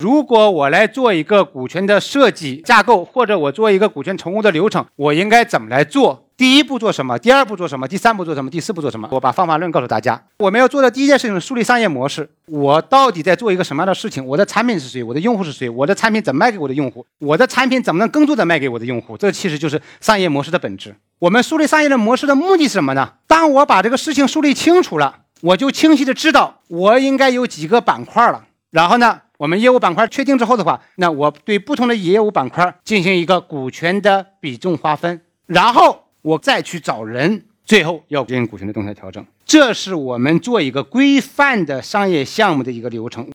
如果我来做一个股权的设计架构，或者我做一个股权重构的流程，我应该怎么来做？第一步做什么？第二步做什么？第三步做什么？第四步做什么？我把方法论告诉大家。我们要做的第一件事情是树立商业模式。我到底在做一个什么样的事情？我的产品是谁？我的用户是谁？我的产品怎么卖给我的用户？我的产品怎么能更多的卖给我的用户？这其实就是商业模式的本质。我们树立商业的模式的目的是什么呢？当我把这个事情梳理清楚了，我就清晰的知道我应该有几个板块了。然后呢，我们业务板块确定之后的话，那我对不同的业务板块进行一个股权的比重划分，然后。我再去找人，最后要进行股权的动态调整，这是我们做一个规范的商业项目的一个流程。